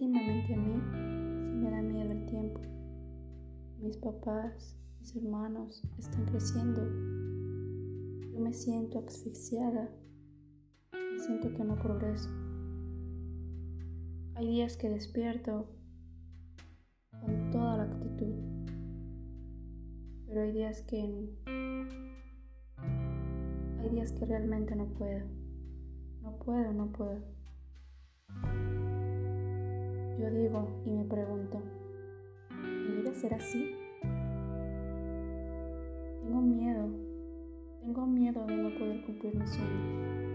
últimamente a mí se me da miedo el tiempo. Mis papás, mis hermanos están creciendo. Yo me siento asfixiada. Me siento que no progreso. Hay días que despierto con toda la actitud, pero hay días que hay días que realmente no puedo. No puedo, no puedo. Yo digo y me pregunto, ¿mi vida será así? Tengo miedo, tengo miedo de no poder cumplir mis sueños.